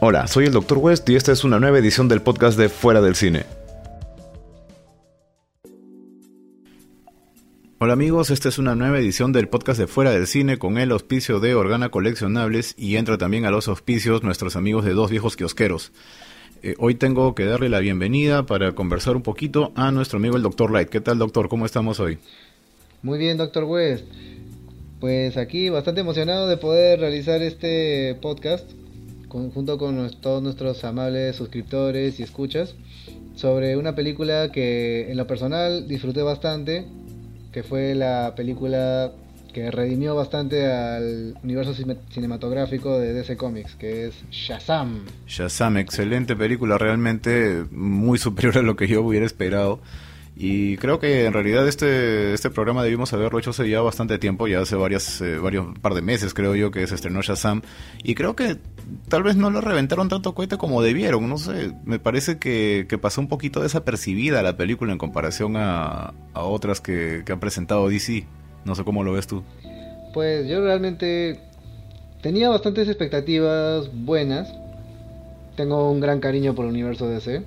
Hola, soy el Dr. West y esta es una nueva edición del podcast de Fuera del Cine. Hola amigos, esta es una nueva edición del podcast de Fuera del Cine con el auspicio de Organa Coleccionables y entra también a los auspicios nuestros amigos de Dos Viejos Kiosqueros. Eh, hoy tengo que darle la bienvenida para conversar un poquito a nuestro amigo el Dr. Light. ¿Qué tal doctor? ¿Cómo estamos hoy? Muy bien, Dr. West. Pues aquí bastante emocionado de poder realizar este podcast junto con todos nuestros amables suscriptores y escuchas sobre una película que en lo personal disfruté bastante, que fue la película que redimió bastante al universo cinematográfico de DC Comics, que es Shazam. Shazam, excelente película, realmente muy superior a lo que yo hubiera esperado. Y creo que en realidad este, este programa debimos haberlo hecho hace ya bastante tiempo, ya hace varias, eh, varios par de meses creo yo que se estrenó Shazam. Y creo que tal vez no lo reventaron tanto cohete como debieron, no sé, me parece que, pasó un poquito desapercibida la película en comparación a, a otras que, que han presentado DC. No sé cómo lo ves tú. Pues yo realmente tenía bastantes expectativas buenas. Tengo un gran cariño por el universo DC.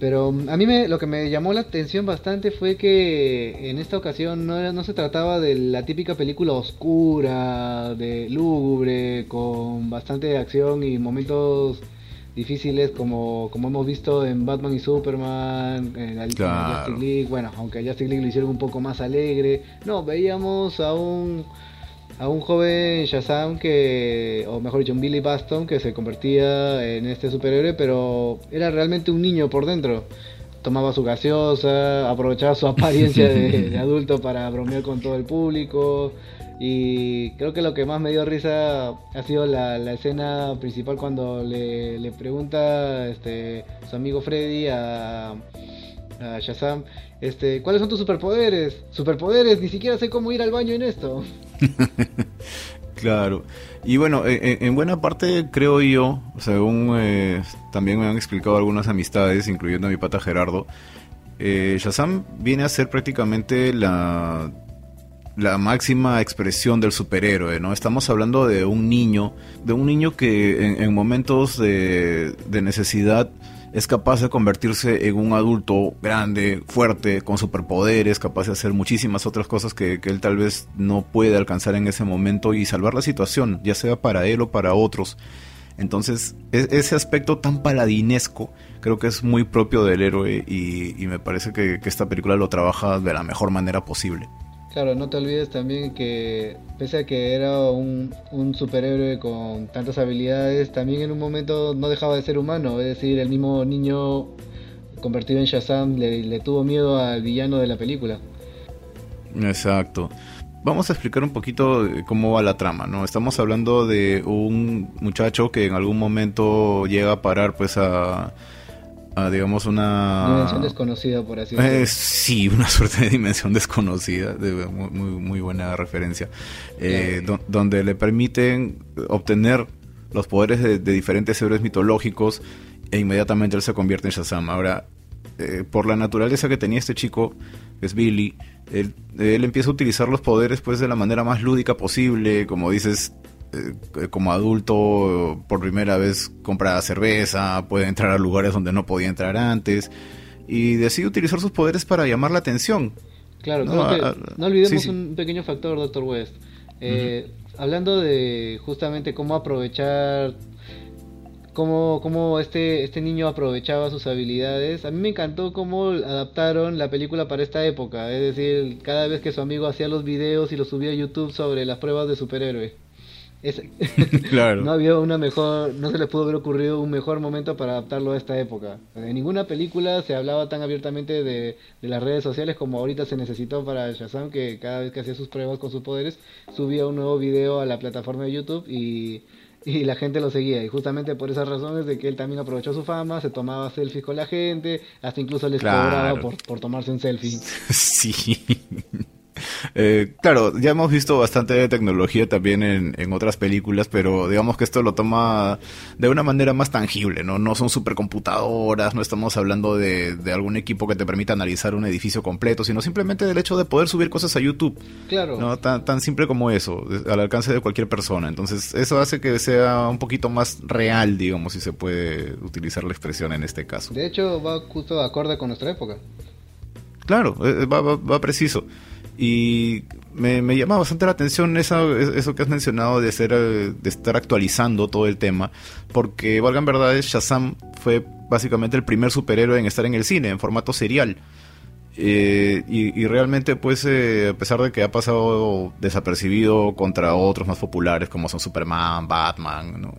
Pero a mí me, lo que me llamó la atención bastante fue que en esta ocasión no, no se trataba de la típica película oscura, de lúgubre, con bastante acción y momentos difíciles como, como hemos visto en Batman y Superman, en, la, Justice League, bueno, aunque a Justice League lo hicieron un poco más alegre, no, veíamos a un a un joven Shazam que, o mejor dicho, un Billy Baston que se convertía en este superhéroe, pero era realmente un niño por dentro. Tomaba su gaseosa, aprovechaba su apariencia de, de adulto para bromear con todo el público. Y creo que lo que más me dio risa ha sido la, escena principal cuando le, le, pregunta este, su amigo Freddy a, a Shazam, este, ¿cuáles son tus superpoderes? Superpoderes, ni siquiera sé cómo ir al baño en esto. claro. Y bueno, e, e, en, buena parte creo yo, según eh, también me han explicado algunas amistades, incluyendo a mi pata Gerardo, eh, Shazam viene a ser prácticamente la la máxima expresión del superhéroe, ¿no? Estamos hablando de un niño, de un niño que en, momentos de, necesidad es capaz de convertirse en un adulto grande, fuerte, con superpoderes, capaz de hacer muchísimas otras cosas que, él tal vez no puede alcanzar en ese momento y salvar la situación, ya sea para él o para otros. Entonces, e, ese aspecto tan paladinesco creo que es muy propio del héroe y, me parece que esta película lo trabaja de la mejor manera posible. Claro, no te olvides también que pese a que era un, superhéroe con tantas habilidades, también en un momento no dejaba de ser humano, es decir, el mismo niño convertido en Shazam le, tuvo miedo al villano de la película. Exacto. Vamos a explicar un poquito cómo va la trama, ¿no? Estamos hablando de un muchacho que en algún momento llega a parar pues a digamos, una... Dimensión desconocida, por así decirlo. Eh, sí, una suerte de dimensión desconocida, de, muy, muy buena referencia, eh, donde le permiten obtener los poderes de, diferentes héroes mitológicos e inmediatamente él se convierte en Shazam. Ahora, eh, por la naturaleza que tenía este chico, que es Billy, él, él, empieza a utilizar los poderes pues de la manera más lúdica posible, como dices, eh, como adulto por primera vez compra cerveza, puede entrar a lugares donde no podía entrar antes y decide utilizar sus poderes para llamar la atención. Claro, no, no olvidemos un pequeño factor, Doctor West. Eh, hablando de justamente cómo aprovechar, cómo, cómo este, este niño aprovechaba sus habilidades, a mí me encantó cómo adaptaron la película para esta época. Es decir, cada vez que su amigo hacía los videos y los subía a YouTube sobre las pruebas de superhéroe. claro. no había una mejor, no se les pudo haber ocurrido un mejor momento para adaptarlo a esta época. En ninguna película se hablaba tan abiertamente de, las redes sociales como ahorita se necesitó para Shazam, que cada vez que hacía sus pruebas con sus poderes, subía un nuevo video a la plataforma de YouTube y, la gente lo seguía. Y justamente por esas razones de que él también aprovechó su fama, se tomaba selfies con la gente, hasta incluso les cobraba por, por tomarse un selfie. Sí. Eh, claro, ya hemos visto bastante tecnología también en, otras películas, pero digamos que esto lo toma de una manera más tangible, ¿no? No son supercomputadoras, no estamos hablando de, algún equipo que te permita analizar un edificio completo, sino simplemente del hecho de poder subir cosas a YouTube. Claro. ¿no? Tan, tan simple como eso, al alcance de cualquier persona. Entonces, eso hace que sea un poquito más real, digamos, si se puede utilizar la expresión en este caso. De hecho, va justo de acorde con nuestra época. Claro, eh, va, va preciso. Y me, me, llama bastante la atención eso que has mencionado de, ser, eh, de estar actualizando todo el tema, porque valgan verdades, Shazam fue básicamente el primer superhéroe en estar en el cine, en formato serial. Eh, y, realmente, pues, eh, a pesar de que ha pasado desapercibido contra otros más populares como son Superman, Batman, ¿no?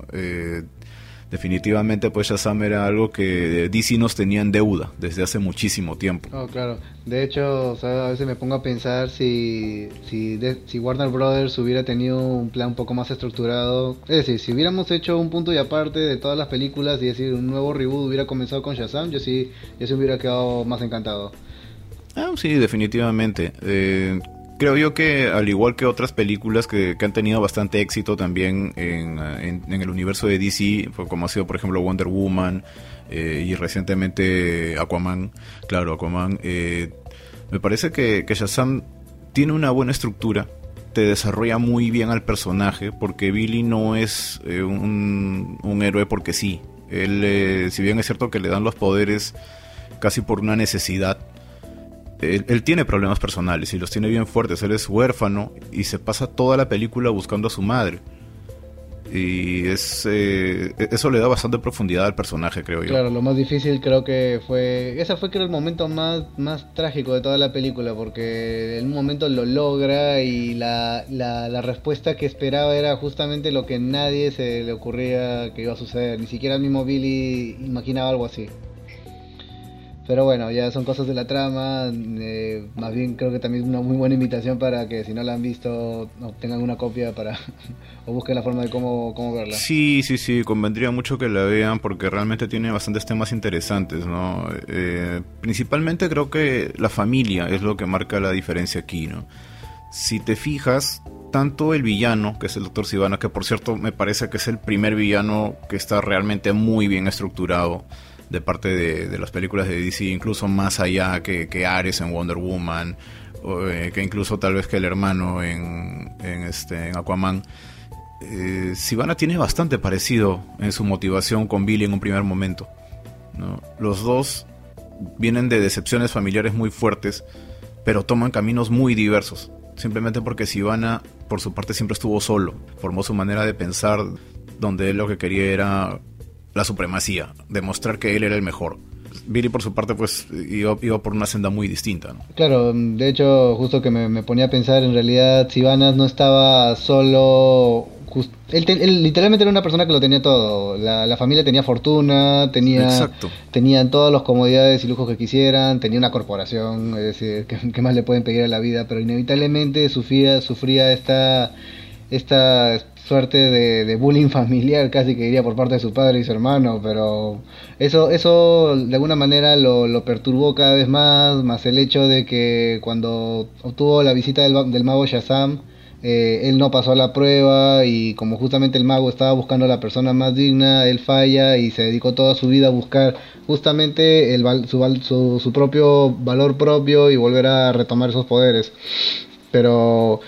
Definitivamente pues Shazam era algo que DC nos tenía en deuda desde hace muchísimo tiempo. Oh, claro. De hecho, a veces me pongo a pensar si, si, si Warner Brothers hubiera tenido un plan un poco más estructurado. Es decir, si hubiéramos hecho un punto y aparte de todas las películas y decir un nuevo reboot hubiera comenzado con Shazam, yo sí, yo sí hubiera quedado más encantado. Ah, sí, definitivamente. Eh, creo yo que al igual que otras películas que, han tenido bastante éxito también en, el universo de DC, como ha sido por ejemplo Wonder Woman eh, y recientemente Aquaman, claro, Aquaman, eh, me parece que, que Shazam tiene una buena estructura, te desarrolla muy bien al personaje, porque Billy no es eh, un, un, héroe porque sí. Él, si bien es cierto que le dan los poderes casi por una necesidad, él, tiene problemas personales y los tiene bien fuertes. Él es huérfano y se pasa toda la película buscando a su madre. Y es eh, eso le da bastante profundidad al personaje, creo yo. Claro, lo más difícil creo que fue... Ese fue creo el momento más, más trágico de toda la película, porque en un momento lo logra y la, la, la respuesta que esperaba era justamente lo que nadie se le ocurría que iba a suceder. Ni siquiera el mismo Billy imaginaba algo así. Pero bueno, ya son cosas de la trama. Eh, más bien creo que también es una muy buena invitación para que si no la han visto, obtengan una copia para o busquen la forma de cómo, cómo verla. Sí, sí, sí, convendría mucho que la vean porque realmente tiene bastantes temas interesantes, ¿no? Eh, principalmente creo que la familia es lo que marca la diferencia aquí, ¿no? Si te fijas, tanto el villano, que es el Dr. Sivana, que por cierto me parece que es el primer villano que está realmente muy bien estructurado de parte de, las películas de DC, incluso más allá que, que Ares en Wonder Woman, eh, que incluso tal vez que el hermano en, en, este, en Aquaman. Eh, Sivana tiene bastante parecido en su motivación con Billy en un primer momento. ¿no? Los dos vienen de decepciones familiares muy fuertes, pero toman caminos muy diversos. Simplemente porque Sivana, por su parte, siempre estuvo solo. Formó su manera de pensar, donde él lo que quería era la supremacía, demostrar que él era el mejor. Billy por su parte pues iba, por una senda muy distinta. Claro, de hecho justo que me, ponía a pensar, en realidad Sivanas no estaba solo... él, literalmente era una persona que lo tenía todo. La, familia tenía fortuna, tenía, tenían todas las comodidades y lujos que quisieran, tenía una corporación, es decir, ¿qué, más le pueden pedir a la vida? Pero inevitablemente sufría, sufría esta, esta suerte de, bullying familiar, casi que diría por parte de su padre y su hermano, pero eso, eso de alguna manera lo, perturbó cada vez más, más el hecho de que cuando obtuvo la visita del, del mago Shazam, eh, él no pasó la prueba y como justamente el mago estaba buscando a la persona más digna, él falla y se dedicó toda su vida a buscar justamente el, su, su, su propio valor propio y volver a retomar esos poderes. Pero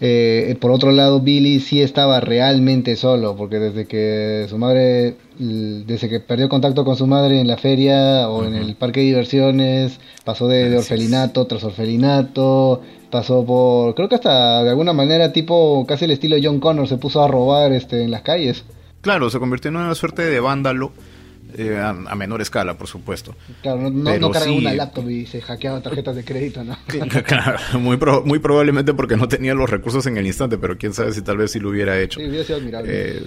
eh, por otro lado, Billy sí estaba realmente solo, porque desde que su madre, desde que perdió contacto con su madre en la feria o en el parque de diversiones, pasó de, orfelinato tras orfelinato, pasó por, creo que hasta de alguna manera tipo casi el estilo John Connor se puso a robar este en las calles. Claro, se convirtió en una suerte de vándalo eh, a, menor escala, por supuesto. Claro, no, no, cargaba una laptop y se hackeaba tarjetas de crédito, ¿no? claro, muy, muy probablemente porque no tenía los recursos en el instante, pero quién sabe si tal vez sí lo hubiera hecho. Sí, hubiera sido admirable. Eh,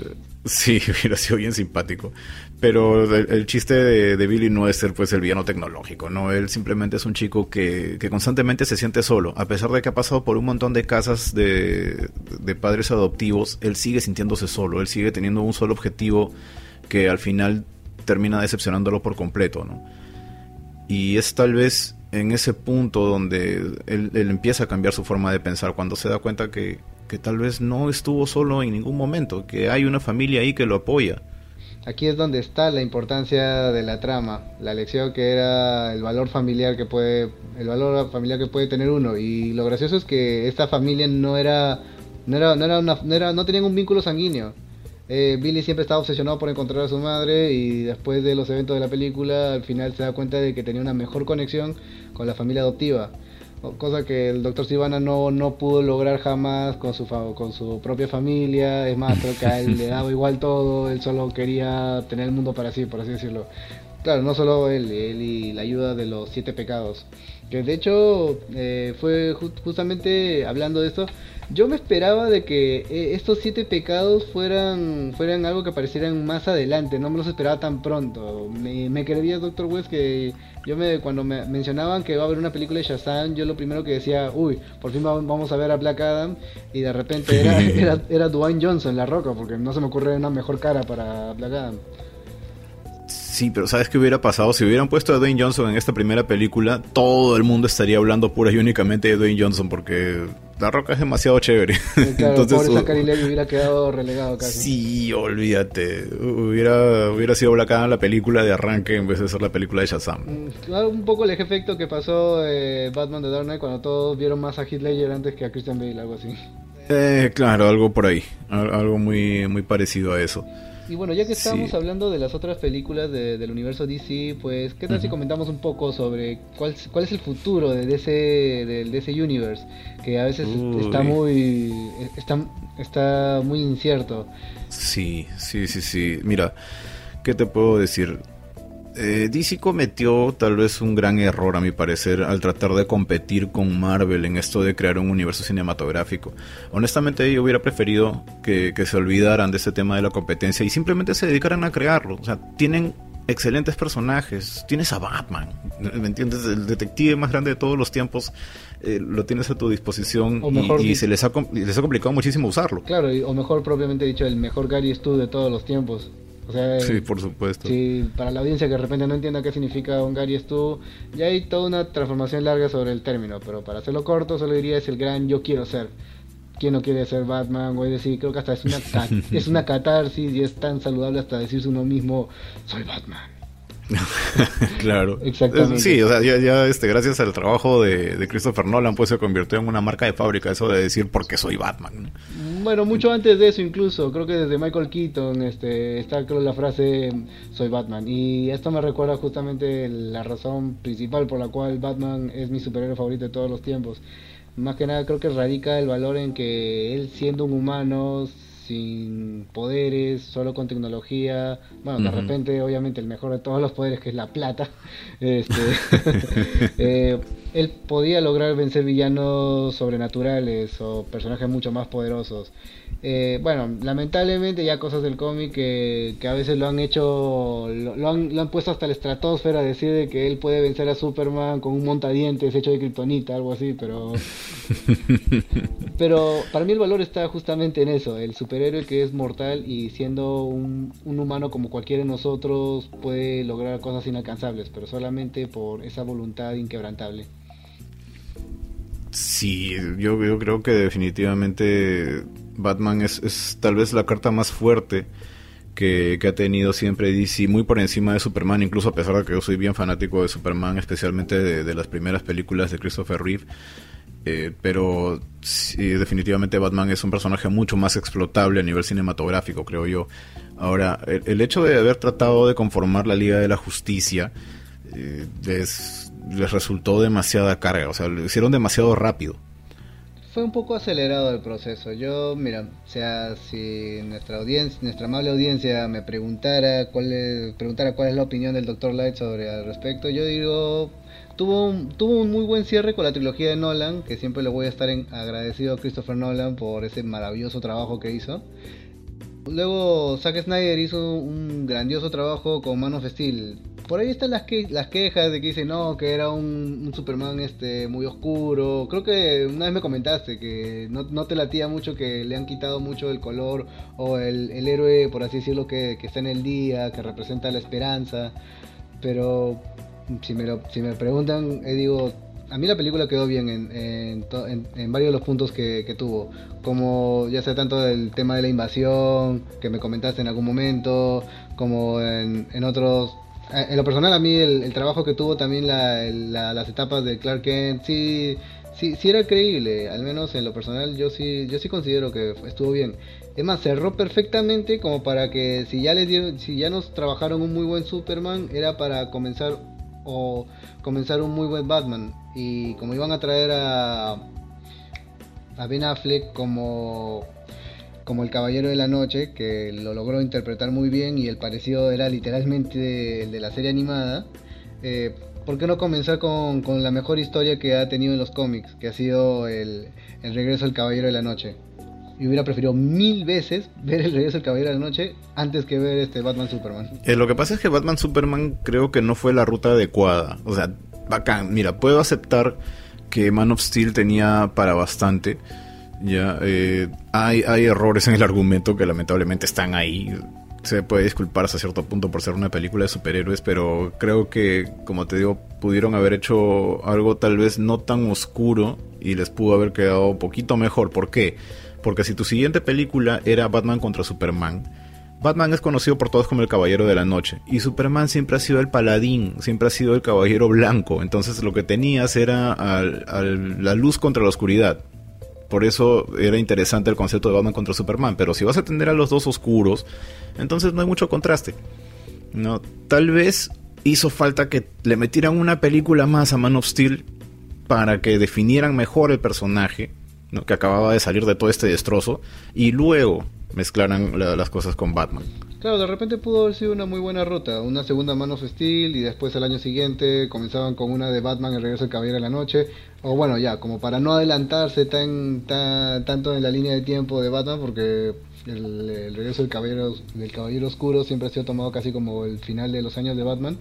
sí, hubiera sido bien simpático. Pero el, chiste de, Billy no es ser pues el villano tecnológico, ¿no? Él simplemente es un chico que, que constantemente se siente solo. A pesar de que ha pasado por un montón de casas de, de padres adoptivos, él sigue sintiéndose solo, él sigue teniendo un solo objetivo que al final termina decepcionándolo por completo, ¿no? Y es tal vez en ese punto donde él, empieza a cambiar su forma de pensar, cuando se da cuenta que, que tal vez no estuvo solo en ningún momento, que hay una familia ahí que lo apoya. Aquí es donde está la importancia de la trama, la lección que era el valor familiar que puede, el valor familiar que puede tener uno. Y lo gracioso es que esta familia no era, no era, no era, no tenían un vínculo sanguíneo. Eh, Billy siempre estaba obsesionado por encontrar a su madre y después de los eventos de la película al final se da cuenta de que tenía una mejor conexión con la familia adoptiva cosa que el doctor Sivana no, no pudo lograr jamás con su, con su propia familia, es más, creo que a él le daba igual todo, él solo quería tener el mundo para sí, por así decirlo. Claro, no solo él, él y la ayuda de los siete pecados. Que de hecho eh, fue justamente hablando de esto, yo me esperaba de que eh, estos siete pecados fueran, fueran algo que aparecieran más adelante, no me los esperaba tan pronto. Me, me creía Doctor West que yo me cuando me mencionaban que va a haber una película de Shazam, yo lo primero que decía, uy, por fin vamos a ver a Black Adam y de repente era, era, era Dwayne Johnson, la roca, porque no se me ocurre una mejor cara para Black Adam. Sí, pero ¿sabes qué hubiera pasado? Si hubieran puesto a Dwayne Johnson en esta primera película, todo el mundo estaría hablando pura y únicamente de Dwayne Johnson porque La Roca es demasiado chévere. Claro, Entonces, pobre uh, hubiera quedado relegado casi. Sí, olvídate. Hubiera, hubiera sido Black la película de arranque en vez de ser la película de Shazam. Mm, un poco el efecto que pasó eh, Batman de Dark Knight cuando todos vieron más a Heath Ledger antes que a Christian Bale, algo así. Eh, claro, algo por ahí. Algo muy, muy parecido a eso. Y bueno, ya que estamos hablando de las otras películas del universo DC, pues, ¿qué tal si comentamos un poco sobre cuál, cuál es el futuro de DC, del DC Universe? Que a veces está muy, está, está muy incierto. Sí, sí, sí, sí. Mira, ¿qué te puedo decir? Eh, DC cometió tal vez un gran error a mi parecer al tratar de competir con Marvel en esto de crear un universo cinematográfico. Honestamente yo hubiera preferido que, se olvidaran de ese tema de la competencia y simplemente se dedicaran a crearlo. O sea, tienen excelentes personajes. Tienes a Batman, ¿me entiendes? El detective más grande de todos los tiempos eh, lo tienes a tu disposición y, se les ha, les ha complicado muchísimo usarlo. Claro, o mejor propiamente dicho, el mejor Gary Stu de todos los tiempos sí, por supuesto. Sí, para la audiencia que de repente no entienda qué significa un Gary Stu, ya hay toda una transformación larga sobre el término, pero para hacerlo corto solo diría es el gran yo quiero ser. ¿Quién no quiere ser Batman? O es decir, creo que hasta es una, es una catarsis y es tan saludable hasta decirse uno mismo, soy Batman. claro. Exactamente. Sí, o sea, ya, este, gracias al trabajo de, Christopher Nolan, pues se convirtió en una marca de fábrica eso de decir porque soy Batman. Bueno, mucho antes de eso incluso, creo que desde Michael Keaton este, está creo la frase soy Batman. Y esto me recuerda justamente la razón principal por la cual Batman es mi superhéroe favorito de todos los tiempos. Más que nada creo que radica el valor en que él siendo un humano sin poderes, solo con tecnología. Bueno, de repente, obviamente, el mejor de todos los poderes, que es la plata. Este, eh, él podía lograr vencer villanos sobrenaturales o personajes mucho más poderosos. Eh, bueno, lamentablemente ya cosas del cómic que, a veces lo han hecho, lo, han, lo, han, puesto hasta la estratosfera, decir de que él puede vencer a Superman con un montadientes hecho de kriptonita, algo así, pero... pero para mí el valor está justamente en eso, el superhéroe que es mortal y siendo un, un humano como cualquiera de nosotros puede lograr cosas inalcanzables, pero solamente por esa voluntad inquebrantable. Sí, yo, yo creo que definitivamente Batman es, tal vez la carta más fuerte que, ha tenido siempre DC, muy por encima de Superman, incluso a pesar de que yo soy bien fanático de Superman, especialmente de, las primeras películas de Christopher Reeve. Eh, pero definitivamente Batman es un personaje mucho más explotable a nivel cinematográfico, creo yo. Ahora, el, hecho de haber tratado de conformar la Liga de la Justicia eh, les, les resultó demasiada carga, o sea, lo hicieron demasiado rápido fue un poco acelerado el proceso. Yo, mira, o sea, si nuestra audiencia, nuestra amable audiencia me preguntara cuál es, preguntara cuál es la opinión del Dr. Light sobre al respecto, yo digo, tuvo un, tuvo un muy buen cierre con la trilogía de Nolan, que siempre le voy a estar agradecido a Christopher Nolan por ese maravilloso trabajo que hizo. Luego Zack Snyder hizo un grandioso trabajo con Man of Steel. Por ahí están las, que, las quejas de que dice no, que era un, Superman este muy oscuro. Creo que una vez me comentaste que no, no, te latía mucho que le han quitado mucho el color o el, el héroe, por así decirlo, que, que está en el día, que representa la esperanza. Pero si me, lo, si me preguntan, eh, digo, a mí la película quedó bien en, en, varios de los puntos que, tuvo, como ya sea tanto el tema de la invasión, que me comentaste en algún momento, como en, otros... Eh, en lo personal a mí el, trabajo que tuvo también las etapas de Clark Kent, sí, sí, sí era creíble, al menos en lo personal yo sí, yo sí considero que estuvo bien. Es más, cerró perfectamente como para que si ya les dieron, si ya nos trabajaron un muy buen Superman, era para comenzar o comenzar un muy buen Batman. Y como iban a traer a, a Ben Affleck como, como el Caballero de la Noche, que lo logró interpretar muy bien y el parecido era literalmente el de la serie animada, eh, ¿por qué no comenzar con, con, la mejor historia que ha tenido en los cómics, que ha sido el, el regreso del Caballero de la Noche? y hubiera preferido mil veces ver el regreso del Caballero de la Noche antes que ver este Batman Superman. Eh, lo que pasa es que Batman Superman creo que no fue la ruta adecuada. O sea, bacán. Mira, puedo aceptar que Man of Steel tenía para bastante. Ya, eh, hay, hay errores en el argumento que lamentablemente están ahí. Se puede disculpar hasta cierto punto por ser una película de superhéroes, pero creo que, como te digo, pudieron haber hecho algo tal vez no tan oscuro y les pudo haber quedado un poquito mejor. ¿Por qué? Porque si tu siguiente película era Batman contra Superman, Batman es conocido por todos como el Caballero de la Noche y Superman siempre ha sido el paladín, siempre ha sido el Caballero Blanco, entonces lo que tenías era la luz contra la oscuridad. Por eso era interesante el concepto de Batman contra Superman, pero si vas a tener a los dos oscuros, entonces no hay mucho contraste. No, tal vez hizo falta que le metieran una película más a Man of Steel para que definieran mejor el personaje que acababa de salir de todo este destrozo, y luego mezclaran las cosas con Batman. Claro, de repente pudo haber sido una muy buena ruta, una segunda Man of y después el año siguiente comenzaban con una de Batman el regreso del Caballero de la Noche, o bueno, ya, como para no adelantarse tan, tanto en la línea de tiempo de Batman, porque el, regreso del Caballero, del Caballero Oscuro siempre ha sido tomado casi como el final de los años de Batman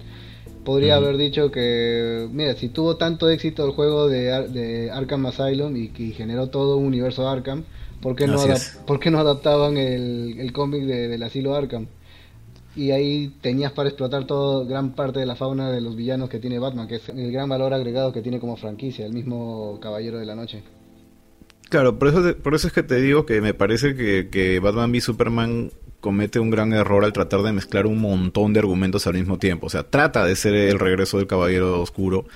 podría haber dicho que, mira, si tuvo tanto éxito el juego de, de Arkham Asylum y que generó todo un universo Arkham, ¿por qué no, ¿por qué no adaptaban el, el cómic de, del asilo Arkham? Y ahí tenías para explotar todo gran parte de la fauna de los villanos que tiene Batman, que es el gran valor agregado que tiene como franquicia, el mismo Caballero de la Noche. Claro, por eso, por eso es que te digo que me parece que, que Batman v Superman comete un gran error al tratar de mezclar un montón de argumentos al mismo tiempo. O sea, trata de ser el regreso del Caballero Oscuro,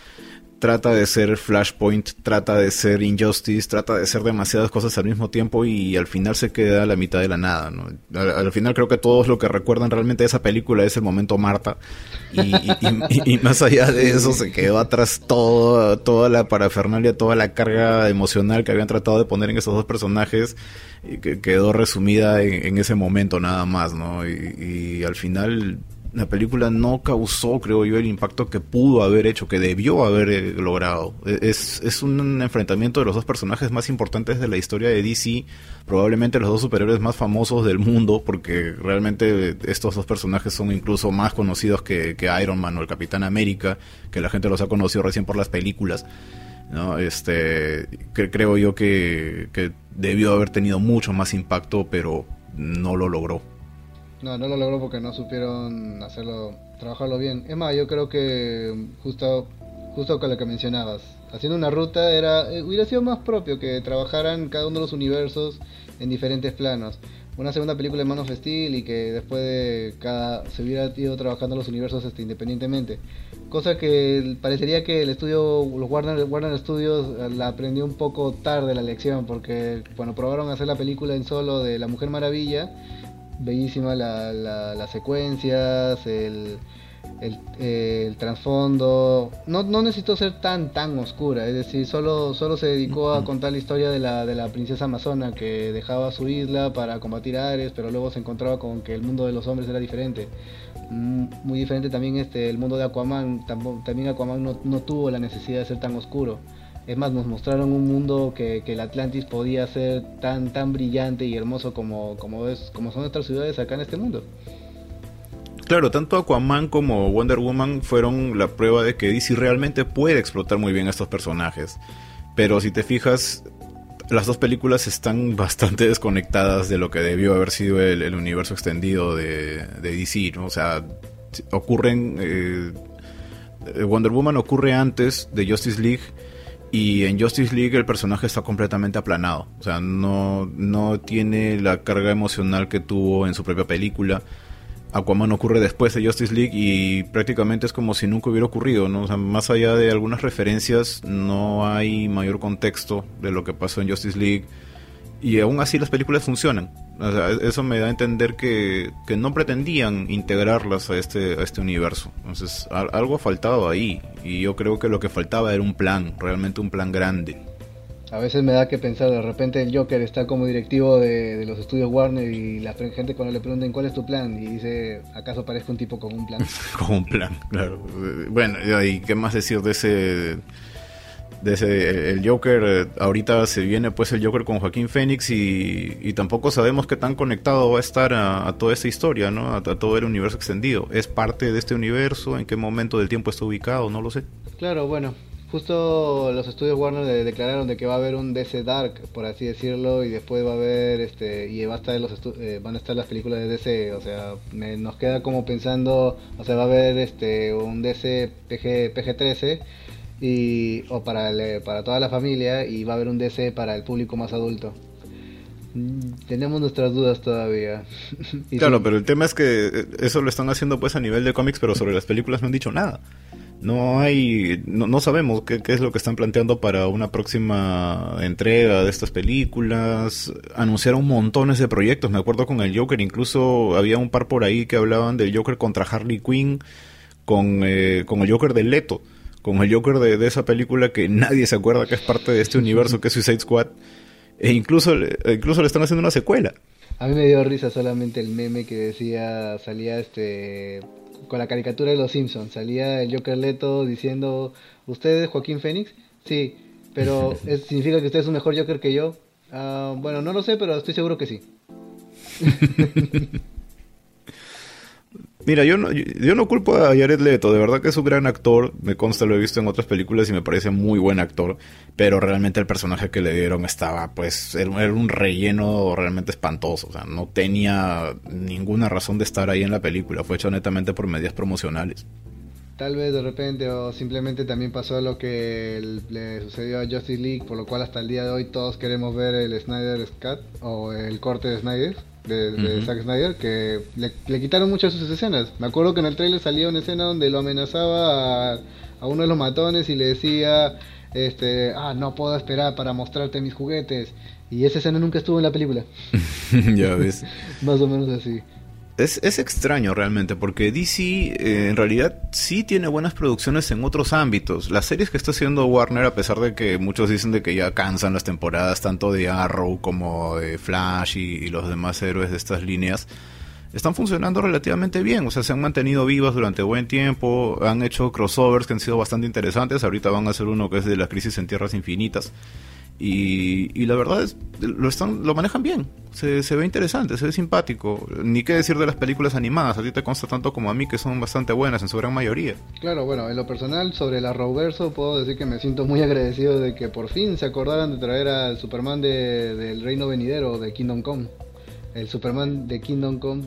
trata de ser Flashpoint, trata de ser Injustice, trata de ser demasiadas cosas al mismo tiempo y al final se queda a la mitad de la nada. ¿no? Al, final creo que todos lo que recuerdan realmente de esa película es el momento Marta y, más allá de eso se quedó atrás todo, toda la parafernalia, toda la carga emocional que habían tratado de poner en esos dos personajes y que quedó resumida en, ese momento nada más, ¿no? y al final la película no causó, creo yo, el impacto que pudo haber hecho, que debió haber eh, logrado. E, es, es un enfrentamiento de los dos personajes más importantes de la historia de DC, probablemente los dos superiores más famosos del mundo, porque realmente estos dos personajes son incluso más conocidos que, Iron Man o el Capitán América, que la gente los ha conocido recién por las películas. ¿no? Este, creo yo que debió haber tenido mucho más impacto, pero no lo logró. No, no lo logró porque no supieron hacerlo, trabajarlo bien. Es más, yo creo que justo, justo con lo que mencionabas, haciendo una ruta era eh, hubiera sido más propio que trabajaran cada uno de los universos en diferentes planos. Una segunda película de Man of Steel y que después de cada se hubiera ido trabajando los universos este, independientemente. Cosa que parecería que el estudio, los Warner, Warner Studios eh, la aprendió un poco tarde la lección porque bueno, probaron hacer la película en solo de La Mujer Maravilla bellísima la, las secuencias, el, el, trasfondo. No, no necesitó ser tan tan oscura, es decir, solo, solo se dedicó a contar la historia de la, de la princesa amazona que dejaba su isla para combatir a Ares, pero luego se encontraba con que el mundo de los hombres era diferente. Mm, muy diferente también este el mundo de Aquaman, también Aquaman no, no tuvo la necesidad de ser tan oscuro. Es más, nos mostraron un mundo que, el Atlantis podía ser tan, tan brillante y hermoso como, como, es, como son nuestras ciudades acá en este mundo. Claro, tanto Aquaman como Wonder Woman fueron la prueba de que DC realmente puede explotar muy bien a estos personajes. Pero si te fijas, las dos películas están bastante desconectadas de lo que debió haber sido el, universo extendido de, DC, ¿no? O sea, ocurren eh, eh, Wonder Woman ocurre antes de Justice League y en Justice League el personaje está completamente aplanado. O sea, no, no tiene la carga emocional que tuvo en su propia película. Aquaman ocurre después de Justice League y prácticamente es como si nunca hubiera ocurrido, ¿no? O sea, más allá de algunas referencias, no hay mayor contexto de lo que pasó en Justice League. Y aún así las películas funcionan. O sea, eso me da a entender que, que no pretendían integrarlas a este, a este universo. Entonces, algo ha faltado ahí. Y yo creo que lo que faltaba era un plan, realmente un plan grande. A veces me da que pensar, de repente el Joker está como directivo de, los estudios Warner y la gente cuando le pregunten cuál es tu plan y dice, ¿acaso parezca un tipo con un plan? con un plan, claro. Bueno, ¿y qué más decir de ese... De ese, el Joker, eh, ahorita se viene pues el Joker con Joaquín Phoenix y, tampoco sabemos qué tan conectado va a estar a, toda esta historia, ¿no? a todo el universo extendido. ¿Es parte de este universo? ¿En qué momento del tiempo está ubicado? No lo sé. Claro, bueno, Justo los estudios Warner declararon de que va a haber un DC Dark, por así decirlo, y después va a haber este y va a estar los eh, van a estar las películas de DC, o sea, nos queda como pensando, o sea, va a haber este un DC PG PG-13 y o para para toda la familia y va a haber un DC para el público más adulto. Mm, tenemos nuestras dudas todavía. claro, pero el tema es que eso lo están haciendo pues a nivel de cómics, pero sobre las películas no han dicho nada no hay, no, sabemos qué, es lo que están planteando para una próxima entrega de estas películas. Anunciaron montones de proyectos, me acuerdo con el Joker, incluso había un par por ahí que hablaban del Joker contra Harley Quinn, con, eh, con el Joker de Leto, con el Joker de, esa película que nadie se acuerda que es parte de este universo que es Suicide Squad, e incluso, incluso le están haciendo una secuela. A mí me dio risa solamente el meme que decía, salía este con la caricatura de los Simpsons. Salía el Joker Leto diciendo, ¿usted es Joaquín Phoenix? Sí, pero ¿significa que usted es un mejor Joker que yo? Ah, bueno, no lo sé, pero estoy seguro que sí. Mira, yo no, yo no culpo a Jared Leto, de verdad que es un gran actor, me consta, lo he visto en otras películas y me parece muy buen actor, pero realmente el personaje que le dieron estaba, pues, era, un relleno realmente espantoso, o sea, no tenía ninguna razón de estar ahí en la película, fue hecho netamente por medidas promocionales. Tal vez de repente o simplemente también pasó lo que le sucedió a Justice League, por lo cual hasta el día de hoy todos queremos ver el Snyder Cut o el corte de Snyder de, Zack Snyder que le, quitaron muchas de sus escenas. Me acuerdo que en el trailer salía una escena donde lo amenazaba a, uno de los matones y le decía, este, ah, no puedo esperar para mostrarte mis juguetes. Y esa escena nunca estuvo en la película. ya ves. Más o menos así. Es, extraño realmente, porque DC eh, en realidad sí tiene buenas producciones en otros ámbitos. Las series que está haciendo Warner, a pesar de que muchos dicen de que ya cansan las temporadas tanto de Arrow como de Flash y, los demás héroes de estas líneas, están funcionando relativamente bien. O sea, se han mantenido vivas durante buen tiempo, han hecho crossovers que han sido bastante interesantes. Ahorita van a hacer uno que es de la crisis en tierras infinitas. Y, la verdad es, lo, están, lo manejan bien. Se, ve interesante, se ve simpático. Ni qué decir de las películas animadas. A ti te consta tanto como a mí que son bastante buenas en su gran mayoría. Claro, bueno, en lo personal, sobre la Arrowverso, puedo decir que me siento muy agradecido de que por fin se acordaran de traer al Superman de, del Reino Venidero, de Kingdom Come. El Superman de Kingdom Come.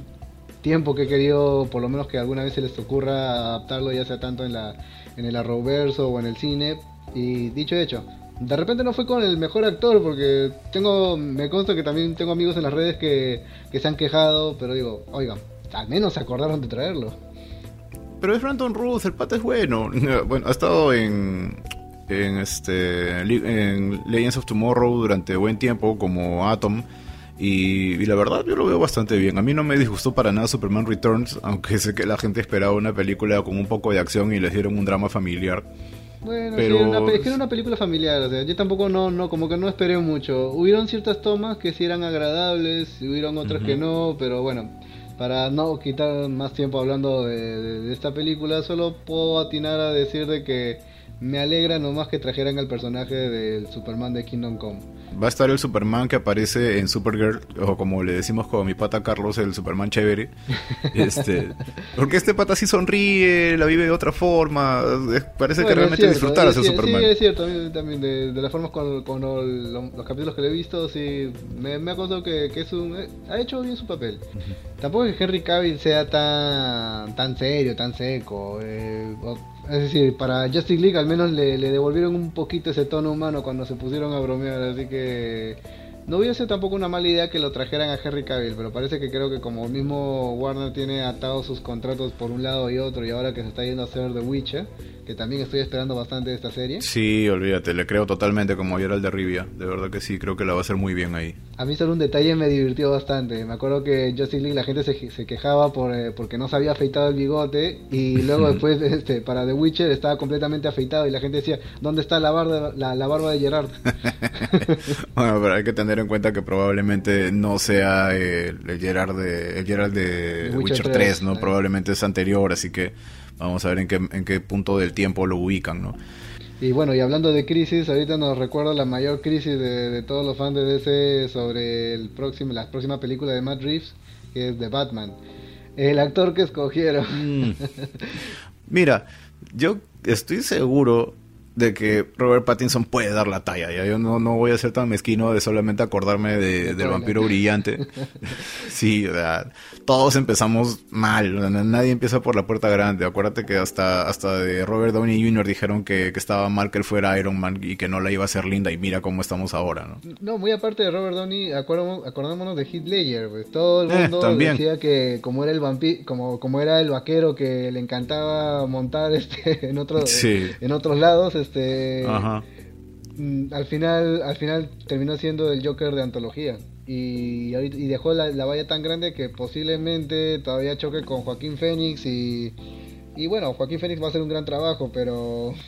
Tiempo que he querido, por lo menos que alguna vez se les ocurra adaptarlo, ya sea tanto en, la, en el Arrowverso o en el cine. Y dicho y hecho, de repente no fue con el mejor actor, porque tengo, me consta que también tengo amigos en las redes que, se han quejado, pero digo, oigan, al menos se acordaron de traerlo. Pero es Brandon Ruth, el pata es bueno. Bueno, ha estado en, en, este, en Legends of Tomorrow durante buen tiempo como Atom. Y, y, la verdad yo lo veo bastante bien. A mí no me disgustó para nada Superman Returns, aunque sé que la gente esperaba una película con un poco de acción y les dieron un drama familiar. Bueno, pero... es que era una película familiar, o sea, yo tampoco no, no, como que no esperé mucho. Hubieron ciertas tomas que sí eran agradables, hubieron otras que no, pero bueno, para no quitar más tiempo hablando de, esta película, solo puedo atinar a decir de que me alegra nomás que trajeran al personaje del Superman de Kingdom Come va a estar el Superman que aparece en Supergirl, o como le decimos con mi pata Carlos, el Superman chévere. Este, porque este pata sí sonríe, la vive de otra forma, parece que realmente disfrutar a ser Superman. Sí, es cierto, también de, de la forma con, con los capítulos que le he visto, sí, me, me ha contado que, que es un, eh, ha hecho bien su papel. Tampoco es que Henry Cavill sea tan, tan serio, tan seco. Eh, Es decir, para Justice League al menos le, devolvieron un poquito ese tono humano cuando se pusieron a bromear, así que no hubiera sido tampoco una mala idea que lo trajeran a Henry Cavill, pero parece que creo que como el mismo Warner tiene atados sus contratos por un lado y otro, y ahora que se está yendo a hacer The Witcher, que también estoy esperando bastante de esta serie. Sí, olvídate, le creo totalmente como era el de Rivia. De verdad que sí, creo que la va a hacer muy bien ahí. A mí solo un detalle me divirtió bastante. Me acuerdo que Justice League la gente se, se quejaba por, eh, porque no se había afeitado el bigote y luego después este, para The Witcher estaba completamente afeitado y la gente decía, ¿dónde está la barba, la, la barba de Gerard? bueno, pero hay que tener en cuenta que probablemente no sea el, el Gerard de, el Gerard de Witcher Witcher 3, 3, ¿no? eh. Probablemente es anterior, así que vamos a ver en qué, en qué punto del tiempo lo ubican, ¿no? Y bueno, y hablando de crisis, ahorita nos recuerda la mayor crisis de, de todos los fans de DC sobre el próximo, la próxima película de Matt Reeves, que es The Batman. El actor que escogieron. Mm. Mira, yo estoy seguro de que Robert Pattinson puede dar la talla. Ya yo no, no voy a ser tan mezquino de solamente acordarme de, del vampiro brillante. sí, o sea, todos empezamos mal. o sea, nadie empieza por la puerta grande. Acuérdate que hasta, hasta de Robert Downey Jr. dijeron que, que estaba mal que él fuera Iron Man y que no la iba a hacer linda. Y mira cómo estamos ahora, ¿no? No, muy aparte de Robert Downey, acordémonos de Heath Ledger, pues todo el Eh, mundo decía que como era el vampi como, como era el vaquero que le encantaba montar este en otros Sí. en otros lados, este Ajá. mm, al final al final terminó siendo el Joker de antología y, dejó la, la valla tan grande que posiblemente todavía choque con Joaquín Phoenix y y bueno, Joaquín Phoenix va a hacer un gran trabajo, pero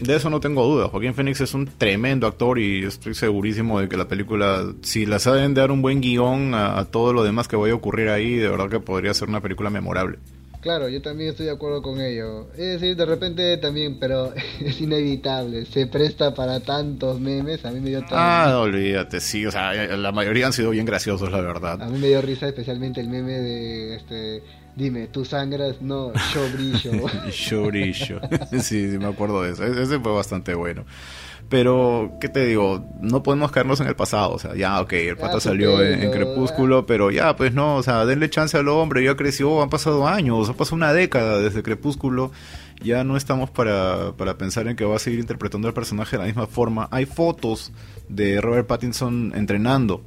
De eso no tengo duda. Joaquín Phoenix es un tremendo actor y estoy segurísimo de que la película, si la saben dar un buen guion a, a todo lo demás que vaya a ocurrir ahí, de verdad que podría ser una película memorable. Claro, yo también estoy de acuerdo con ello. Es decir, de repente también, pero es inevitable, se presta para tantos memes. A mí me dio tan- Ah, no, olvídate, sí, o sea, la mayoría han sido bien graciosos, la a verdad. mí me dio risa especialmente el meme de este dime, tú sangras, no, yo brillo. Yo brillo. sí, sí, me acuerdo de eso. E- Ese fue bastante bueno. Pero, ¿qué te digo? No podemos caernos en el pasado. O sea, ya, ok, el pata Ah, salió en, Crepúsculo, pero ya, pues no, o sea, denle chance al hombre, ya creció, han pasado años, ha pasado una década desde Crepúsculo. Ya no estamos para, para pensar en que va a seguir interpretando el personaje de la misma forma. Hay fotos de Robert Pattinson entrenando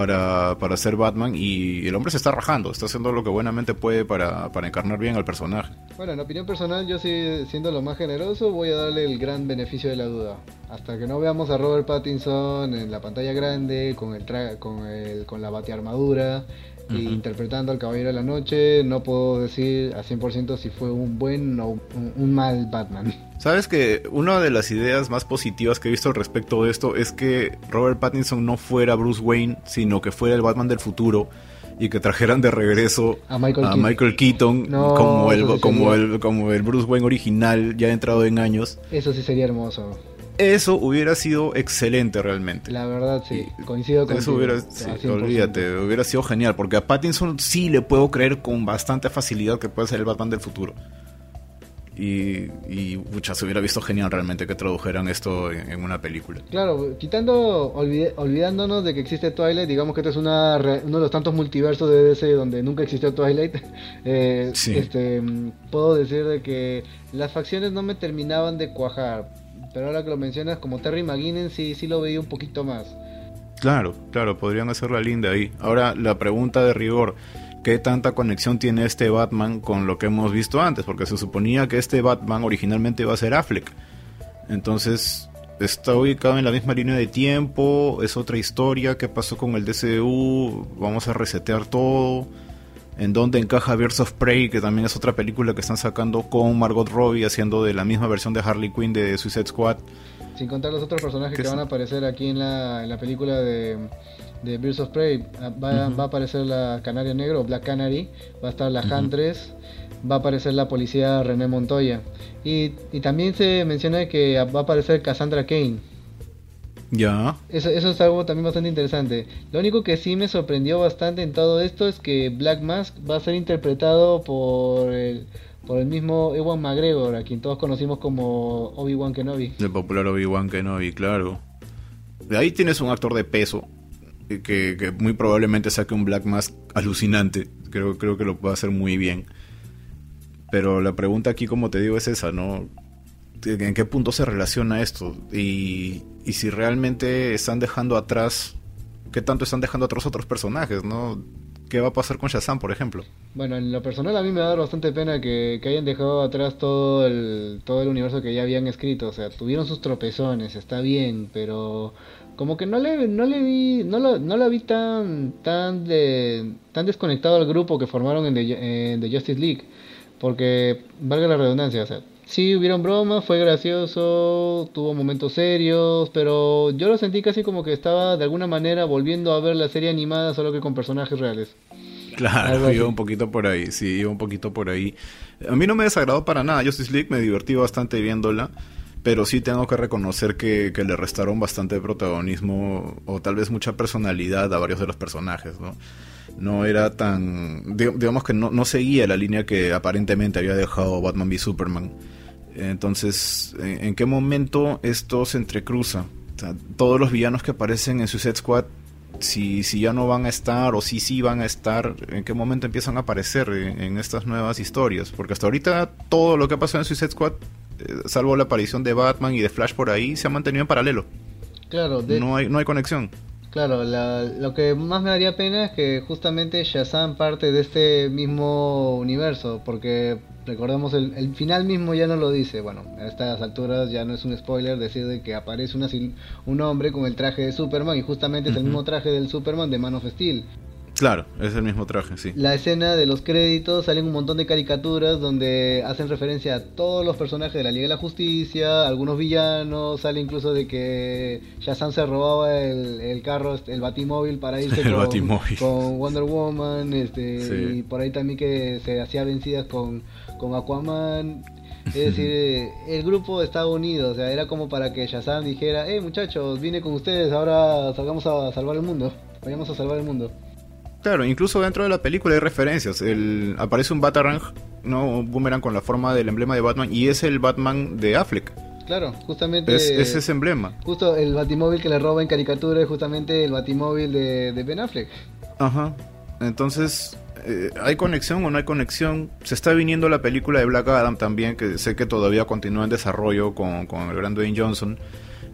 para, para ser Batman y el hombre se está rajando, está haciendo lo que buenamente puede para, para encarnar bien al personaje. Bueno, en opinión personal, yo sí, siendo lo más generoso, voy a darle el gran beneficio de la duda. Hasta que no veamos a Robert Pattinson en la pantalla grande, con el tra- con el, con la batearmadura, y Ujú. interpretando al Caballero de la Noche, no puedo decir a 100% si fue un buen o un, un mal Batman. Sabes que una de las ideas más positivas que he visto al respecto de esto es que Robert Pattinson no fuera Bruce Wayne, sino que fuera el Batman del futuro y que trajeran de regreso A Michael a Keaton. Michael Keaton No, como el sí como el como el Bruce Wayne original ya entrado en años. Eso sí sería hermoso. Eso hubiera sido excelente realmente. La verdad, sí, Y coincido con Eso hubiera, sí, olvídate, hubiera sido genial, porque a Pattinson sí le puedo creer con bastante facilidad que puede ser el Batman del futuro. Y, y pucha, se hubiera visto genial realmente que tradujeran esto en, en una película. Claro, quitando, olvide- olvidándonos de que existe Twilight, digamos que este es una, uno de los tantos multiversos de DC donde nunca existió Twilight. eh, Sí. este, mm, puedo decir de que las facciones no me terminaban de cuajar, pero ahora que lo mencionas, como Terry McGuinness sí, sí lo veía un poquito más. Claro, claro, podrían hacerla linda ahí. Ahora, la pregunta de rigor, ¿qué tanta conexión tiene este Batman con lo que hemos visto antes? Porque se suponía que este Batman originalmente iba a ser Affleck. Entonces, está ubicado en la misma línea de tiempo, es otra historia, ¿qué pasó con el DCU? Vamos a resetear todo. En dónde encaja Birds of Prey, que también es otra película que están sacando con Margot Robbie haciendo de la misma versión de Harley Quinn de Suicide Squad. Sin contar los otros personajes ¿Qué que es? van a aparecer aquí en la, en la película de, de Birds of Prey. Ah, Va, a aparecer la Canaria Negro, Black Canary, va a estar la Ujú. Huntress, va a aparecer la policía René Montoya. Y, y también se menciona que va a aparecer Cassandra Kane. Ya. Eso, eso es algo también bastante interesante. Lo único que sí me sorprendió bastante en todo esto es que Black Mask va a ser interpretado por el, por el mismo Ewan McGregor, a quien todos conocimos como Obi-Wan Kenobi. El popular Obi-Wan Kenobi, claro. De ahí tienes un actor de peso eh, que, que muy probablemente saque un Black Mask alucinante. Creo, creo que lo puede hacer muy bien. Pero la pregunta aquí, como te digo, es esa, ¿no? ¿En qué punto se relaciona esto? Y, y si realmente están dejando atrás, ¿qué tanto están dejando atrás otros personajes, ¿no? ¿Qué va a pasar con Shazam, por ejemplo? Bueno, en lo personal a mí me da bastante pena que, que, hayan dejado atrás todo el, todo el universo que ya habían escrito. O sea, tuvieron sus tropezones, está bien, pero como que no le, no le vi, no lo, no lo vi tan, tan, de, tan desconectado al grupo que formaron en The, en The Justice League. Porque, valga la redundancia, o sea, sí hubieron bromas, fue gracioso, tuvo momentos serios, pero yo lo sentí casi como que estaba de alguna manera volviendo a ver la serie animada solo que con personajes reales. Claro, iba un poquito por ahí, sí, iba un poquito por ahí. A mí no me desagradó para nada, Justice League me divertí bastante viéndola, pero sí tengo que reconocer que, que le restaron bastante protagonismo o tal vez mucha personalidad a varios de los personajes, ¿no? no era tan digamos que no, no, seguía la línea que aparentemente había dejado Batman v Superman entonces, ¿en, qué momento esto se entrecruza? todos los villanos que aparecen en Suicide Squad, si, si ya no van a estar o si sí van a estar, ¿en qué momento empiezan a aparecer en, estas nuevas historias? Porque hasta ahorita todo lo que ha pasado en Suicide Squad, eh, salvo la aparición de Batman y de Flash por ahí, se ha mantenido en paralelo. Claro, no, hay, no hay conexión. Claro, lo que más me daría pena es que justamente Shazam parte de este mismo universo, porque recordemos el, el final mismo ya no lo dice, bueno, a estas alturas ya no es un spoiler decir de que aparece una, un hombre con el traje de Superman y justamente es el mismo traje del Superman de Man of Steel. Claro, es el mismo traje, sí. La escena de los créditos salen un montón de caricaturas donde hacen referencia a todos los personajes de la Liga de la Justicia, algunos villanos, sale incluso de que Shazam se robaba el, carro, este, el batimóvil para irse con, Wonder Woman, este, y por ahí también que se hacía vencidas con, con Aquaman. Es decir, el grupo estaba unido, o sea, era como para que Shazam dijera, hey muchachos, vine con ustedes, ahora salgamos a salvar el mundo, vayamos a salvar el mundo. Claro, incluso dentro de la película hay referencias. El, aparece un Batarang, ¿no? Un boomerang con la forma del emblema de Batman y es el Batman de Affleck. Claro, justamente. Es, ese emblema. Justo el batimóvil que le roba en caricatura es justamente el batimóvil de, de Ben Affleck. Ajá. Entonces, eh, ¿hay conexión o no hay conexión? Se está viniendo la película de Black Adam también, que sé que todavía continúa en desarrollo con, con el gran Dwayne Johnson.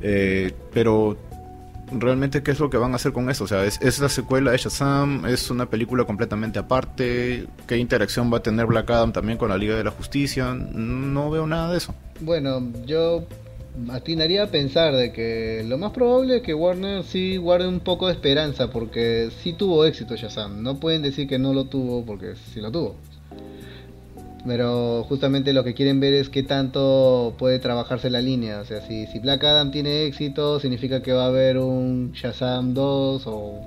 Eh, pero realmente qué es lo que van a hacer con eso. O sea, es, la secuela de Shazam, es una película completamente aparte. ¿Qué interacción va a tener Black Adam también con la Liga de la Justicia? No veo nada de eso. Bueno, yo atinaría a pensar de que lo más probable es que Warner sí guarde un poco de esperanza porque sí tuvo éxito Shazam. No pueden decir que no lo tuvo porque sí lo tuvo. Pero justamente lo que quieren ver es qué tanto puede trabajarse la línea. O sea, si, si Black Adam tiene éxito, significa que va a haber un Shazam 2 o,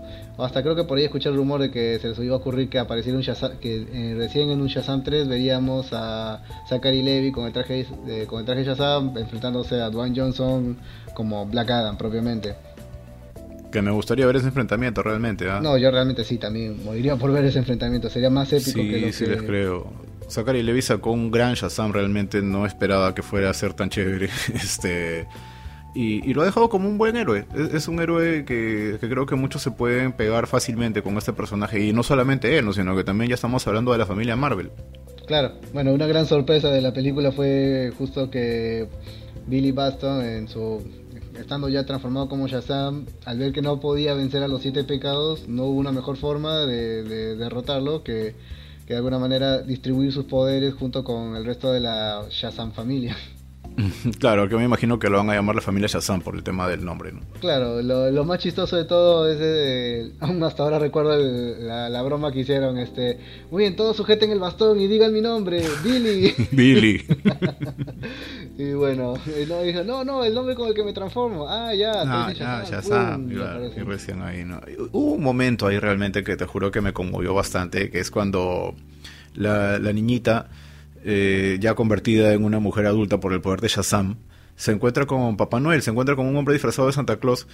hasta creo que por ahí escuché el rumor de que se les iba a ocurrir que apareciera un Shazam, que eh, recién en un Shazam 3 veríamos a Zachary Levy con el traje de, con el traje Shazam enfrentándose a Dwayne Johnson como Black Adam propiamente. Que me gustaría ver ese enfrentamiento realmente. ¿ah? No, yo realmente sí, también moriría por ver ese enfrentamiento. Sería más épico que lo sí, les creo. Zachary Levi sacó un gran Shazam, realmente no esperaba que fuera a ser tan chévere. este y, lo ha dejado como un buen héroe. Es, un héroe que, creo que muchos se pueden pegar fácilmente con este personaje. Y no solamente él, sino que también ya estamos hablando de la familia Marvel. Claro, bueno, una gran sorpresa de la película fue justo que Billy Baston, en su, estando ya transformado como Shazam, al ver que no podía vencer a los siete pecados, no hubo una mejor forma de derrotarlo que que de alguna manera distribuir sus poderes junto con el resto de la Shazam familia. Claro, que me imagino que lo van a llamar la familia Shazam por el tema del nombre, ¿no? Claro, lo, más chistoso de todo es, aún hasta ahora recuerdo la, broma que hicieron, este, muy bien, todos sujeten el bastón y digan mi nombre, Billy. Billy. y bueno, no dijo, no, no, el nombre con el que me transformo, ah, ya, ah, ya, Shazam, y recién ahí, ¿no? Hubo un momento ahí realmente que te juro que me conmovió bastante, que es cuando la, la niñita eh, ya convertida en una mujer adulta por el poder de Shazam, se encuentra con Papá Noel, se encuentra con un hombre disfrazado de Santa Claus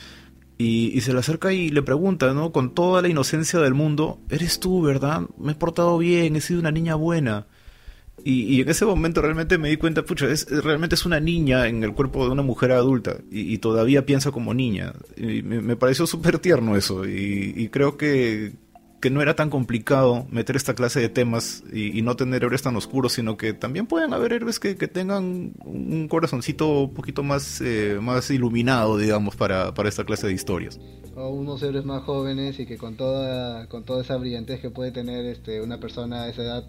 y, se le acerca y le pregunta, ¿no? Con toda la inocencia del mundo, eres tú, ¿verdad? Me he portado bien, he sido una niña buena. Y, en ese momento realmente me di cuenta, pucha, es, realmente es una niña en el cuerpo de una mujer adulta y, todavía piensa como niña. Y me, pareció súper tierno eso y, creo que, que no era tan complicado meter esta clase de temas y, no tener héroes tan oscuros, sino que también pueden haber héroes que, tengan un corazoncito un poquito más, eh, más iluminado, digamos, para, para esta clase de historias. O unos héroes más jóvenes y que con toda, con toda esa brillantez que puede tener este, una persona a esa edad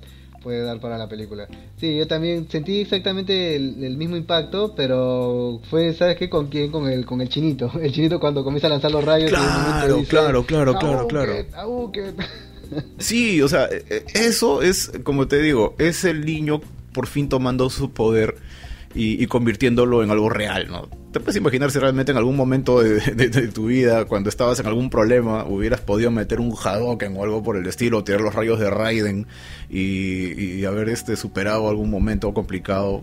puede dar para la película. Sí, yo también sentí exactamente el, mismo impacto, pero fue, ¿sabes qué? ¿Con quién? Con el, con el chinito. El chinito cuando comienza a lanzar los rayos. Claro, claro, claro, claro, claro. Sí, o sea, e, e, eso es, como te digo, es el niño por fin tomando su poder y, convirtiéndolo en algo real, ¿no? Te puedes imaginar si realmente en algún momento de, tu vida, cuando estabas en algún problema, hubieras podido meter un Hadoken o algo por el estilo, tirar los rayos de Raiden y, haber este superado algún momento complicado.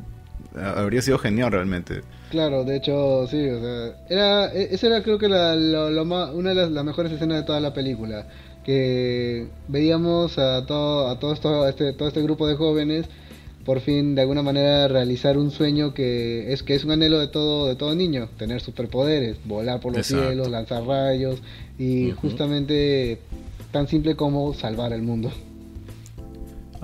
Habría sido genial realmente. Claro, de hecho, sí, o sea, era, e, esa era creo que la, una de las, mejores escenas de toda la película, que veíamos a todo, a todo, esto, este, todo este grupo de jóvenes por fin de alguna manera realizar un sueño que es que es un anhelo de todo de todo niño. Tener superpoderes volar por los cielos lanzar rayos y justamente tan simple como salvar el mundo.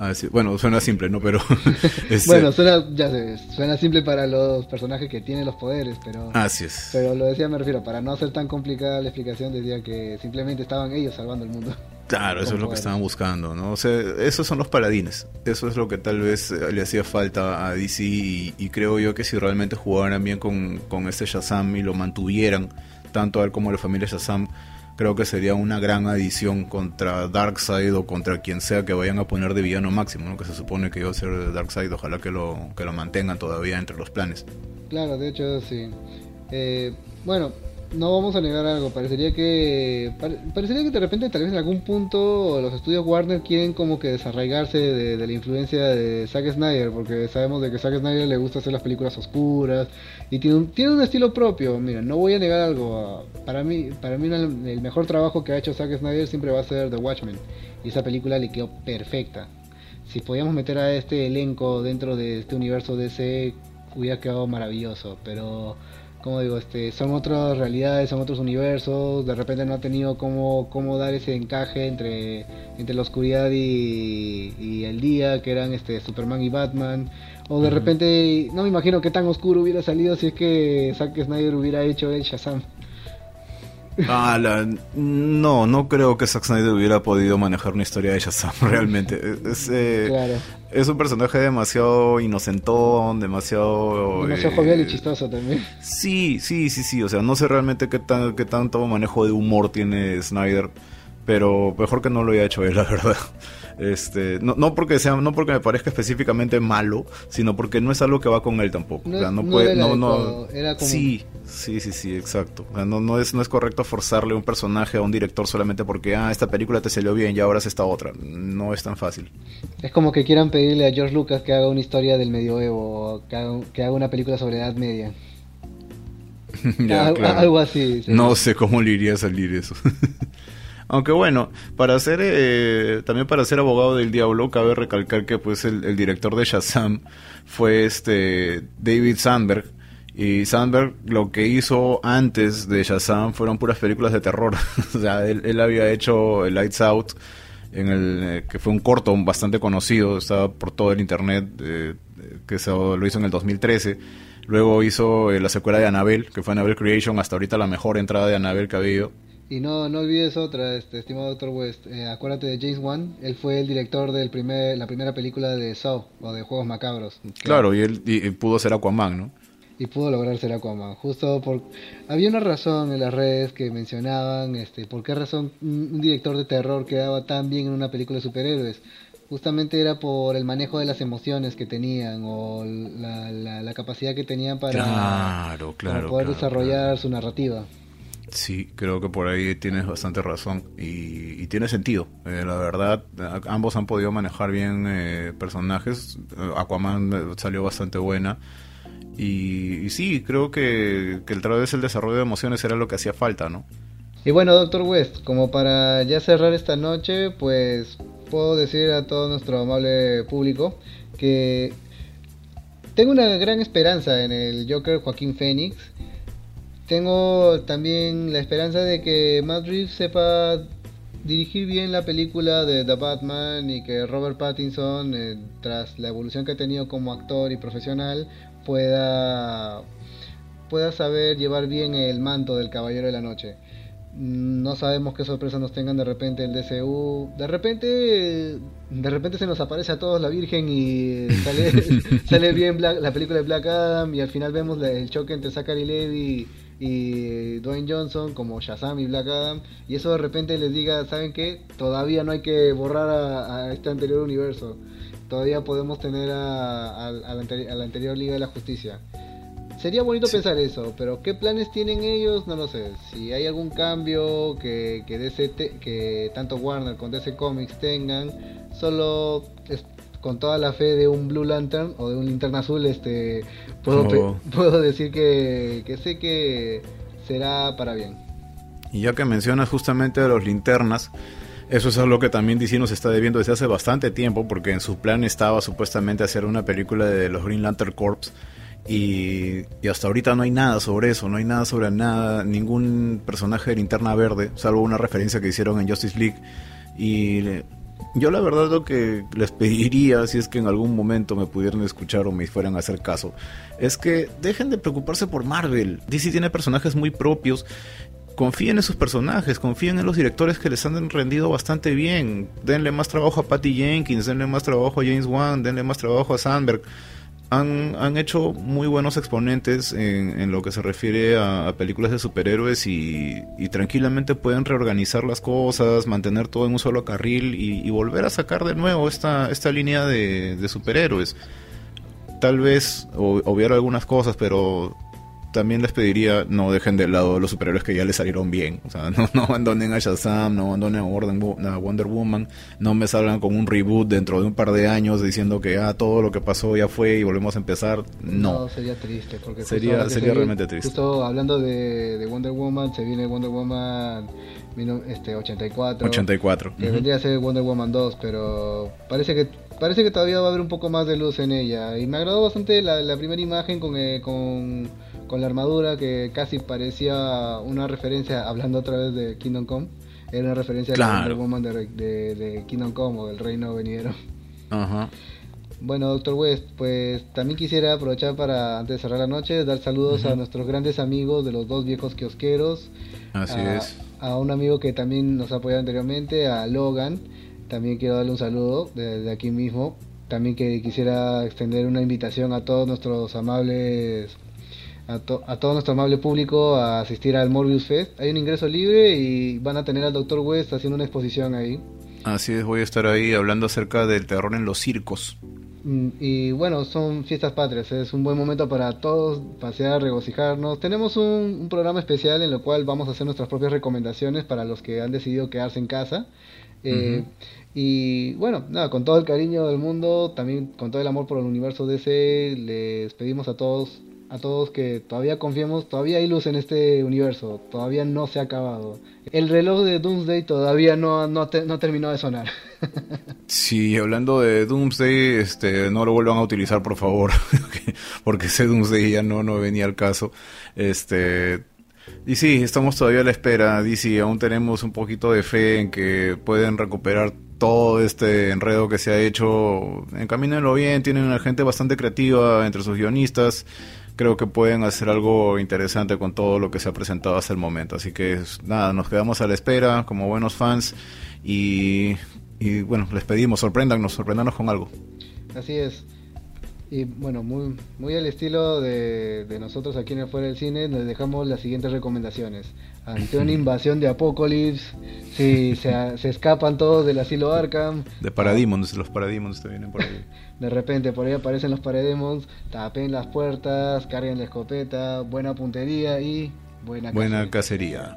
Ah, bueno suena simple no pero bueno suena ya sé, suena simple para los personajes que tienen los poderes pero así es. pero lo decía me refiero para no hacer tan complicada la explicación decía que simplemente estaban ellos salvando el mundo Claro, eso es lo que estaban buscando, ¿no? O sea, esos son los paladines. Eso es lo que tal vez eh, le hacía falta a DC y, creo yo que si realmente jugaran bien con, con este Shazam y lo mantuvieran, tanto a él como a la familia Shazam, creo que sería una gran adición contra Darkseid o contra quien sea que vayan a poner de villano máximo, ¿no? que se supone que iba a ser Darkseid, ojalá que lo, que lo mantengan todavía entre los planes. Claro, de hecho sí. Eh, bueno, no vamos a negar algo, parecería que parecería que de repente tal vez en algún punto los estudios Warner quieren como que desarraigarse de, la influencia de Zack Snyder, porque sabemos de que Zack Snyder le gusta hacer las películas oscuras y tiene un, tiene un estilo propio. Mira, no voy a negar algo, para mí para mí el mejor trabajo que ha hecho Zack Snyder siempre va a ser The Watchmen y esa película le quedó perfecta. Si podíamos meter a este elenco dentro de este universo DC hubiera quedado maravilloso, pero como digo, este, son otras realidades, son otros universos, de repente no ha tenido cómo, cómo dar ese encaje entre, entre la oscuridad y, el día, que eran este Superman y Batman, o de repente, no me imagino que tan oscuro hubiera salido si es que Zack Snyder hubiera hecho el Shazam. Ah, no, no creo que Zack Snyder hubiera podido manejar una historia de Shazam realmente. Es, eh, es un personaje demasiado inocentón, demasiado... Demasiado jovial y eh, chistoso también. Sí, sí, sí, sí. O sea, no sé realmente qué, tan, qué tanto manejo de humor tiene Snyder, pero mejor que no lo haya hecho él, la verdad. Este, no, no porque sea, no porque me parezca específicamente malo, sino porque no es algo que va con él tampoco. No, no puede, no, no, Sí, sí, sí, sí, exacto. no, no es, no es correcto forzarle un personaje a un director solamente porque ah, esta película te salió bien y ahora es esta otra. No es tan fácil. Es como que quieran pedirle a George Lucas que haga una historia del medioevo, o que haga, que haga una película sobre Edad Media. Algo así. No sé cómo le iría a salir eso. Aunque bueno, para ser eh, también para ser abogado del diablo cabe recalcar que pues el, director de Shazam fue este David Sandberg y Sandberg lo que hizo antes de Shazam fueron puras películas de terror. o sea, él, había hecho Lights Out en el eh, que fue un corto bastante conocido, estaba por todo el internet eh, que se, lo hizo en el 2013. Luego hizo la secuela de Annabelle, que fue Annabelle Creation, hasta ahorita la mejor entrada de Annabelle que ha habido. Y no, no olvides otra, este, estimado Dr. West. Eh, acuérdate de James Wan. Él fue el director de primer, la primera película de Saw, o de Juegos Macabros. Claro, y él pudo ser Aquaman, ¿no? Y pudo lograr ser Aquaman. Justo por... Había una razón en las redes que mencionaban, este, por qué razón un director de terror quedaba tan bien en una película de superhéroes. Justamente era por el manejo de las emociones que tenían o la, la, capacidad que tenían para, poder desarrollar su narrativa. Sí, creo que por ahí tienes bastante razón y, tiene sentido. Eh, la verdad, ambos han podido manejar bien eh, personajes. Aquaman eh, salió bastante buena. Y, sí, creo que, el través el desarrollo de emociones era lo que hacía falta, ¿no? Y bueno, Doctor West, como para ya cerrar esta noche, pues puedo decir a todo nuestro amable público que tengo una gran esperanza en el Joker Joaquín Phoenix tengo también la esperanza de que Madrid sepa dirigir bien la película de The Batman y que Robert Pattinson, eh, tras la evolución que ha tenido como actor y profesional, pueda, pueda saber llevar bien el manto del Caballero de la Noche. No sabemos qué sorpresas nos tengan de repente el DCU. De repente, de repente se nos aparece a todos la Virgen y sale, sale bien la película de Black Adam y al final vemos el choque entre Zachary Levi y Dwayne Johnson como Shazam y Black Adam y eso de repente les diga, ¿saben qué? Todavía no hay que borrar a, este anterior universo. Todavía podemos tener a, la, anterior Liga de la Justicia. Sería bonito pensar eso, pero ¿qué planes tienen ellos? No lo sé. Si hay algún cambio que, que, DC que tanto Warner con DC Comics tengan, solo con toda la fe de un Blue Lantern o de un Linterna Azul, este, puedo, oh. puedo decir que, que sé que será para bien. Y ya que mencionas justamente a los linternas, eso es algo que también DC nos está debiendo desde hace bastante tiempo, porque en su plan estaba supuestamente hacer una película de los Green Lantern Corps. Y, hasta ahorita no hay nada sobre eso, no hay nada sobre nada, ningún personaje de linterna verde, salvo una referencia que hicieron en Justice League. Y yo la verdad lo que les pediría, si es que en algún momento me pudieran escuchar o me fueran a hacer caso, es que dejen de preocuparse por Marvel. DC tiene personajes muy propios. Confíen en sus personajes, confíen en los directores que les han rendido bastante bien. Denle más trabajo a Patty Jenkins, denle más trabajo a James Wan, denle más trabajo a Sandberg han, hecho muy buenos exponentes en, lo que se refiere a, películas de superhéroes y, tranquilamente pueden reorganizar las cosas, mantener todo en un solo carril y, volver a sacar de nuevo esta, esta línea de, de superhéroes. Tal vez obviar algunas cosas, pero también les pediría no dejen de lado los superhéroes que ya les salieron bien. O sea, no, abandonen a Shazam, no abandonen a Wonder Woman, no me salgan con un reboot dentro de un par de años diciendo que ah, todo lo que pasó ya fue y volvemos a empezar. No, sería triste. Porque sería sería realmente triste. Justo hablando de, Wonder Woman, se viene Wonder Woman este 84. 84. Que vendría a ser Wonder Woman 2, pero parece que parece que todavía va a haber un poco más de luz en ella. Y me agradó bastante la, la primera imagen con, eh, con con la armadura que casi parecía una referencia, hablando otra vez de Kingdom Come, era una referencia a la Woman de, de, Kingdom Come o del Reino Venidero. Ajá. Bueno, Doctor West, pues también quisiera aprovechar para, antes de cerrar la noche, dar saludos a nuestros grandes amigos de los dos viejos kiosqueros. Así es. A un amigo que también nos ha apoyado anteriormente, a Logan. También quiero darle un saludo desde aquí mismo. También que quisiera extender una invitación a todos nuestros amables a, todo nuestro amable público a asistir al Morbius Fest. Hay un ingreso libre y van a tener al Dr. West haciendo una exposición ahí. Así es, voy a estar ahí hablando acerca del terror en los circos. Mm, y bueno, son fiestas patrias, es un buen momento para todos pasear, regocijarnos. Tenemos un, programa especial en el cual vamos a hacer nuestras propias recomendaciones para los que han decidido quedarse en casa. Eh, y bueno, nada, con todo el cariño del mundo, también con todo el amor por el universo DC, les pedimos a todos a todos que todavía confiemos, todavía hay luz en este universo, todavía no se ha acabado. El reloj de Doomsday todavía no, no, terminó de sonar. sí, hablando de Doomsday, este, no lo vuelvan a utilizar por favor, porque ese Doomsday ya no, no venía al caso. Este, y sí, estamos todavía a la espera, DC, aún tenemos un poquito de fe en que pueden recuperar todo este enredo que se ha hecho. Encamínenlo bien, tienen una gente bastante creativa entre sus guionistas creo que pueden hacer algo interesante con todo lo que se ha presentado hasta el momento. Así que nada, nos quedamos a la espera como buenos fans y, y bueno, les pedimos, sorpréndanos, sorpréndanos con algo. Así es. Y bueno, muy, muy al estilo de, nosotros aquí en el Fuera del Cine, les dejamos las siguientes recomendaciones. Ante una invasión de Apocalipsis, si se, se, escapan todos del asilo Arkham. De Parademons, los Parademons te vienen por ahí. De repente por ahí aparecen los Parademons, tapen las puertas, carguen la escopeta, buena puntería y buena Buena cacería.